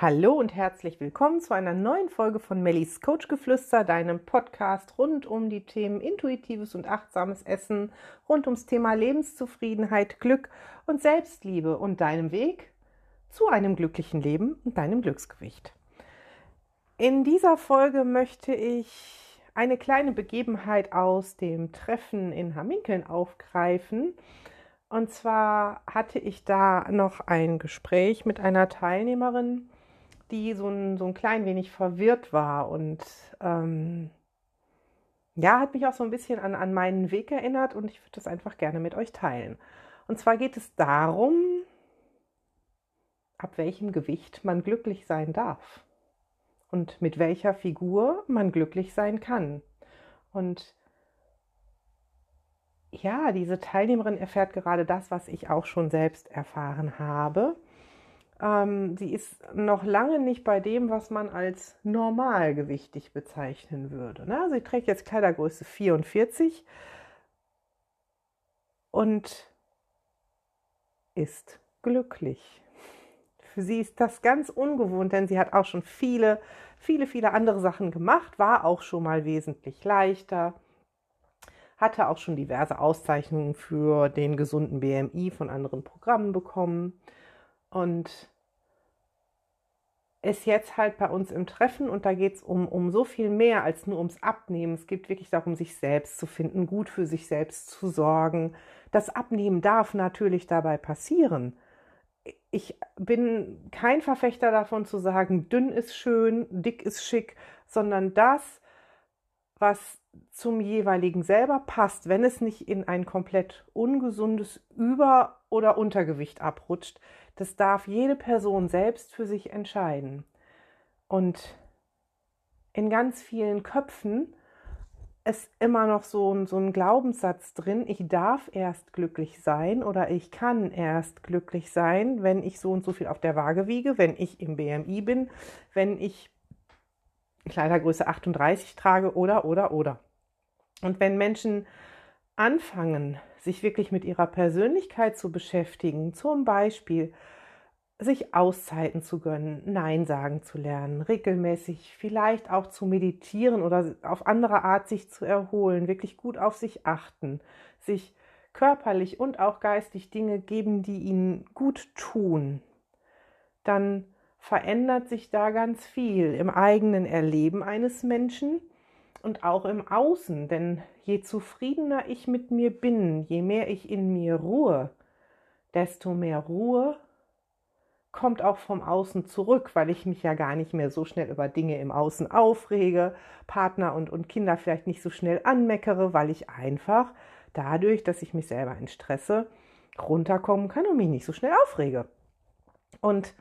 Hallo und herzlich willkommen zu einer neuen Folge von Mellies Coachgeflüster, deinem Podcast rund um die Themen intuitives und achtsames Essen, rund ums Thema Lebenszufriedenheit, Glück und Selbstliebe und deinem Weg zu einem glücklichen Leben und deinem Glücksgewicht. In dieser Folge möchte ich eine kleine Begebenheit aus dem Treffen in Hamminkeln aufgreifen. Und zwar hatte ich da noch ein Gespräch mit einer Teilnehmerin, die so ein, so ein klein wenig verwirrt war und ähm, ja, hat mich auch so ein bisschen an, an meinen Weg erinnert und ich würde das einfach gerne mit euch teilen. Und zwar geht es darum, ab welchem Gewicht man glücklich sein darf und mit welcher Figur man glücklich sein kann. Und ja, diese Teilnehmerin erfährt gerade das, was ich auch schon selbst erfahren habe. Ähm, sie ist noch lange nicht bei dem, was man als normalgewichtig bezeichnen würde. Ne? Sie trägt jetzt Kleidergröße 44 und ist glücklich. Für sie ist das ganz ungewohnt, denn sie hat auch schon viele, viele, viele andere Sachen gemacht, war auch schon mal wesentlich leichter, hatte auch schon diverse Auszeichnungen für den gesunden BMI von anderen Programmen bekommen und ist jetzt halt bei uns im Treffen und da geht es um, um so viel mehr als nur ums Abnehmen. Es geht wirklich darum, sich selbst zu finden, gut für sich selbst zu sorgen. Das Abnehmen darf natürlich dabei passieren. Ich bin kein Verfechter davon zu sagen, dünn ist schön, dick ist schick, sondern das, was zum jeweiligen selber passt, wenn es nicht in ein komplett ungesundes Über- oder Untergewicht abrutscht, das darf jede Person selbst für sich entscheiden. Und in ganz vielen Köpfen ist immer noch so ein, so ein Glaubenssatz drin, ich darf erst glücklich sein oder ich kann erst glücklich sein, wenn ich so und so viel auf der Waage wiege, wenn ich im BMI bin, wenn ich Kleidergröße 38 trage oder, oder, oder. Und wenn Menschen anfangen, sich wirklich mit ihrer Persönlichkeit zu beschäftigen, zum Beispiel sich Auszeiten zu gönnen, Nein sagen zu lernen, regelmäßig vielleicht auch zu meditieren oder auf andere Art sich zu erholen, wirklich gut auf sich achten, sich körperlich und auch geistig Dinge geben, die ihnen gut tun, dann verändert sich da ganz viel im eigenen Erleben eines Menschen und auch im Außen. Denn je zufriedener ich mit mir bin, je mehr ich in mir ruhe, desto mehr Ruhe kommt auch vom Außen zurück, weil ich mich ja gar nicht mehr so schnell über Dinge im Außen aufrege, Partner und, und Kinder vielleicht nicht so schnell anmeckere, weil ich einfach dadurch, dass ich mich selber entstresse, runterkommen kann und mich nicht so schnell aufrege. Und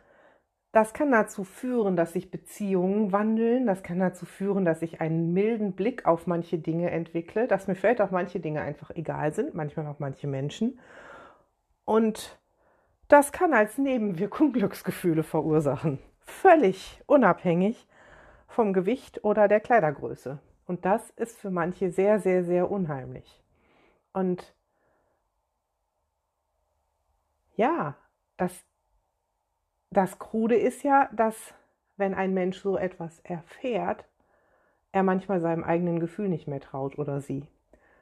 das kann dazu führen, dass sich Beziehungen wandeln. Das kann dazu führen, dass ich einen milden Blick auf manche Dinge entwickle, dass mir vielleicht auch manche Dinge einfach egal sind, manchmal auch manche Menschen. Und das kann als Nebenwirkung Glücksgefühle verursachen. Völlig unabhängig vom Gewicht oder der Kleidergröße. Und das ist für manche sehr, sehr, sehr unheimlich. Und ja, das das Krude ist ja, dass wenn ein Mensch so etwas erfährt, er manchmal seinem eigenen Gefühl nicht mehr traut oder sie,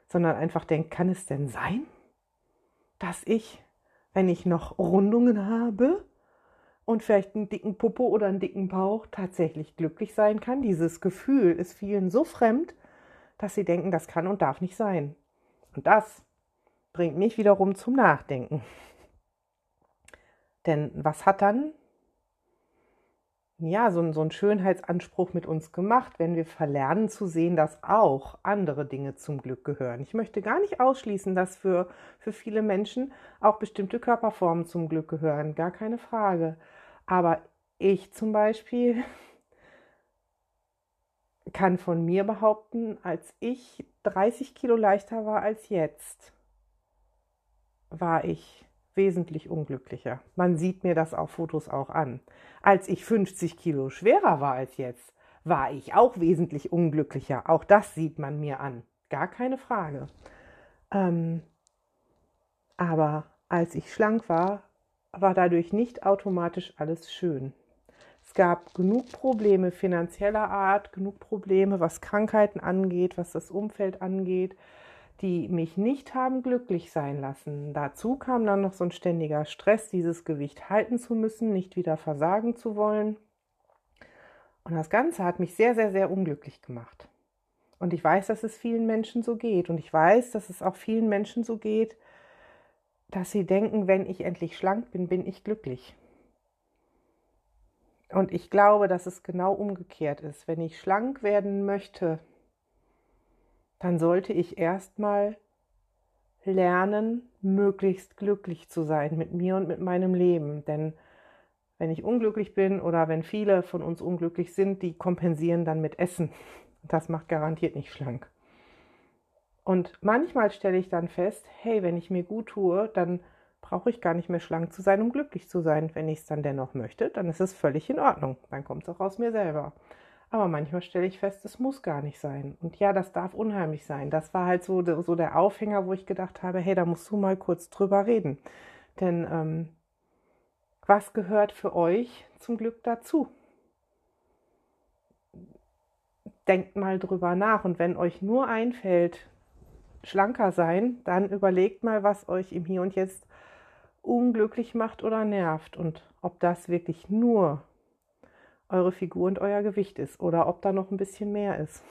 sondern einfach denkt, kann es denn sein, dass ich, wenn ich noch Rundungen habe und vielleicht einen dicken Popo oder einen dicken Bauch, tatsächlich glücklich sein kann? Dieses Gefühl ist vielen so fremd, dass sie denken, das kann und darf nicht sein. Und das bringt mich wiederum zum Nachdenken. Denn was hat dann ja, so, so ein Schönheitsanspruch mit uns gemacht, wenn wir verlernen zu sehen, dass auch andere Dinge zum Glück gehören. Ich möchte gar nicht ausschließen, dass für, für viele Menschen auch bestimmte Körperformen zum Glück gehören, gar keine Frage. Aber ich zum Beispiel kann von mir behaupten, als ich 30 Kilo leichter war als jetzt, war ich wesentlich unglücklicher. Man sieht mir das auf Fotos auch an. Als ich 50 Kilo schwerer war als jetzt, war ich auch wesentlich unglücklicher. Auch das sieht man mir an. Gar keine Frage. Ähm, aber als ich schlank war, war dadurch nicht automatisch alles schön. Es gab genug Probleme finanzieller Art, genug Probleme, was Krankheiten angeht, was das Umfeld angeht, die mich nicht haben glücklich sein lassen. Dazu kam dann noch so ein ständiger Stress, dieses Gewicht halten zu müssen, nicht wieder versagen zu wollen. Und das Ganze hat mich sehr, sehr, sehr unglücklich gemacht. Und ich weiß, dass es vielen Menschen so geht. Und ich weiß, dass es auch vielen Menschen so geht, dass sie denken, wenn ich endlich schlank bin, bin ich glücklich. Und ich glaube, dass es genau umgekehrt ist. Wenn ich schlank werden möchte, dann sollte ich erstmal lernen, möglichst glücklich zu sein mit mir und mit meinem Leben. Denn wenn ich unglücklich bin oder wenn viele von uns unglücklich sind, die kompensieren dann mit Essen. Das macht garantiert nicht schlank. Und manchmal stelle ich dann fest, hey, wenn ich mir gut tue, dann brauche ich gar nicht mehr schlank zu sein, um glücklich zu sein. Wenn ich es dann dennoch möchte, dann ist es völlig in Ordnung. Dann kommt es auch aus mir selber. Aber manchmal stelle ich fest, es muss gar nicht sein. Und ja, das darf unheimlich sein. Das war halt so, so der Aufhänger, wo ich gedacht habe, hey, da musst du mal kurz drüber reden. Denn ähm, was gehört für euch zum Glück dazu? Denkt mal drüber nach. Und wenn euch nur einfällt, schlanker sein, dann überlegt mal, was euch im Hier und Jetzt unglücklich macht oder nervt und ob das wirklich nur eure Figur und euer Gewicht ist oder ob da noch ein bisschen mehr ist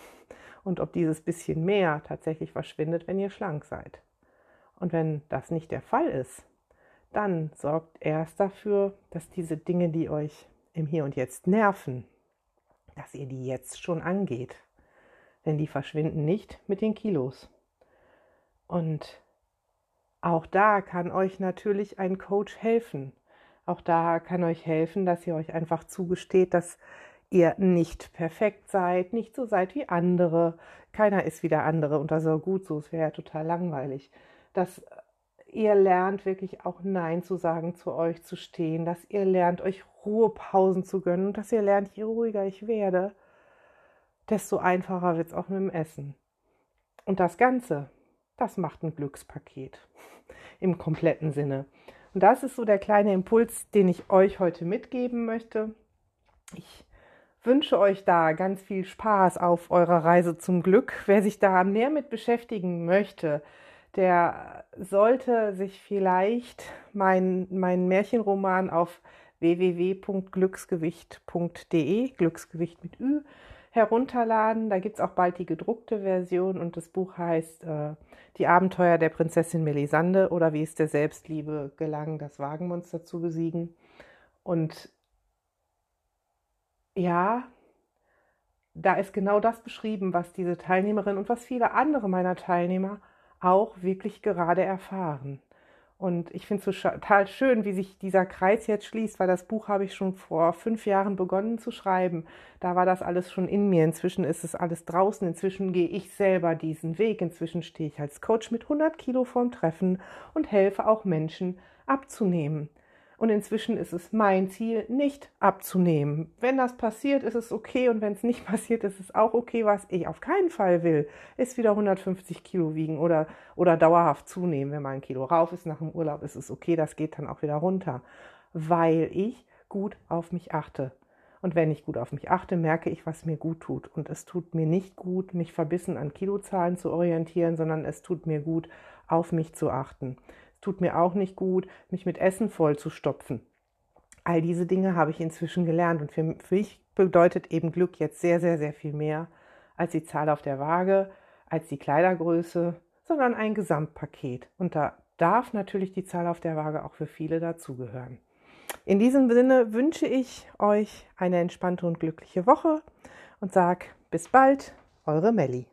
und ob dieses bisschen mehr tatsächlich verschwindet, wenn ihr schlank seid. Und wenn das nicht der Fall ist, dann sorgt erst dafür, dass diese Dinge, die euch im Hier und Jetzt nerven, dass ihr die jetzt schon angeht. Denn die verschwinden nicht mit den Kilos. Und auch da kann euch natürlich ein Coach helfen. Auch da kann euch helfen, dass ihr euch einfach zugesteht, dass ihr nicht perfekt seid, nicht so seid wie andere. Keiner ist wie der andere und das ist auch gut so, es wäre ja total langweilig. Dass ihr lernt wirklich auch Nein zu sagen, zu euch zu stehen, dass ihr lernt, euch Ruhepausen zu gönnen und dass ihr lernt, je ruhiger ich werde, desto einfacher wird es auch mit dem Essen. Und das Ganze das macht ein Glückspaket im kompletten Sinne. Und das ist so der kleine Impuls, den ich euch heute mitgeben möchte. Ich wünsche euch da ganz viel Spaß auf eurer Reise zum Glück. Wer sich da mehr mit beschäftigen möchte, der sollte sich vielleicht meinen mein Märchenroman auf www.glücksgewicht.de, Glücksgewicht mit Ü, herunterladen. Da gibt es auch bald die gedruckte Version und das Buch heißt äh, Die Abenteuer der Prinzessin Melisande oder wie es der Selbstliebe gelang, das Wagenmonster zu besiegen. Und ja, da ist genau das beschrieben, was diese Teilnehmerin und was viele andere meiner Teilnehmer auch wirklich gerade erfahren. Und ich finde es total schön, wie sich dieser Kreis jetzt schließt, weil das Buch habe ich schon vor fünf Jahren begonnen zu schreiben. Da war das alles schon in mir. Inzwischen ist es alles draußen. Inzwischen gehe ich selber diesen Weg. Inzwischen stehe ich als Coach mit 100 Kilo vorm Treffen und helfe auch Menschen abzunehmen. Und inzwischen ist es mein Ziel, nicht abzunehmen. Wenn das passiert, ist es okay. Und wenn es nicht passiert, ist es auch okay. Was ich auf keinen Fall will, ist wieder 150 Kilo wiegen oder, oder dauerhaft zunehmen. Wenn mal ein Kilo rauf ist nach dem Urlaub, ist es okay. Das geht dann auch wieder runter. Weil ich gut auf mich achte. Und wenn ich gut auf mich achte, merke ich, was mir gut tut. Und es tut mir nicht gut, mich verbissen an Kilozahlen zu orientieren, sondern es tut mir gut, auf mich zu achten tut mir auch nicht gut, mich mit Essen voll zu stopfen. All diese Dinge habe ich inzwischen gelernt und für, für mich bedeutet eben Glück jetzt sehr, sehr, sehr viel mehr als die Zahl auf der Waage, als die Kleidergröße, sondern ein Gesamtpaket. Und da darf natürlich die Zahl auf der Waage auch für viele dazugehören. In diesem Sinne wünsche ich euch eine entspannte und glückliche Woche und sage bis bald, eure Melli.